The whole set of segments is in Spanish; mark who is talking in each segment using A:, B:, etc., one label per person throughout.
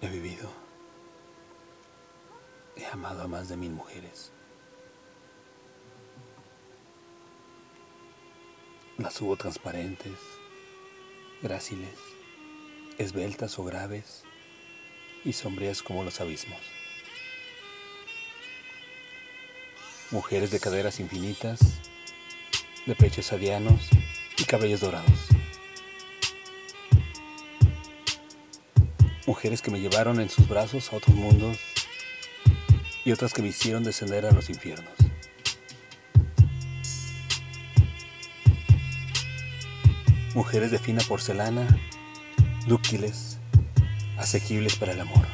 A: He vivido. He amado a más de mil mujeres. Las hubo transparentes, gráciles, esbeltas o graves y sombrías como los abismos. Mujeres de caderas infinitas, de pechos adianos y cabellos dorados. Mujeres que me llevaron en sus brazos a otros mundos y otras que me hicieron descender a los infiernos. Mujeres de fina porcelana, dúctiles, asequibles para el amor.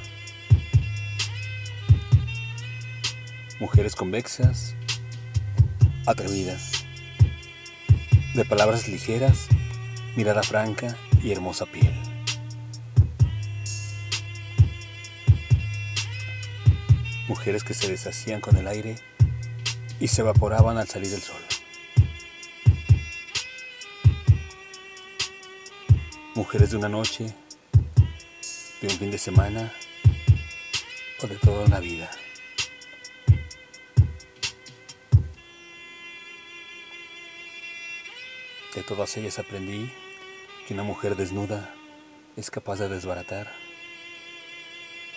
A: Mujeres convexas, atrevidas, de palabras ligeras, mirada franca y hermosa piel. Mujeres que se deshacían con el aire y se evaporaban al salir del sol. Mujeres de una noche, de un fin de semana o de toda una vida. De todas ellas aprendí que una mujer desnuda es capaz de desbaratar,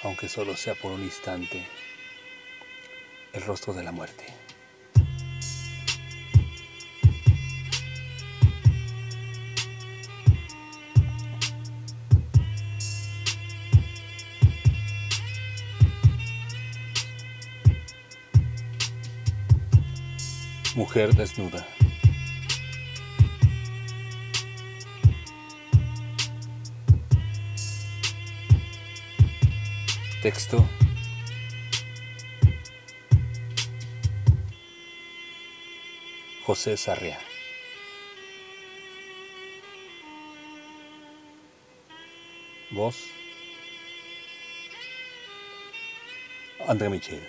A: aunque solo sea por un instante, el rostro de la muerte. Mujer desnuda. Texto José Sarria. Voz André Michel.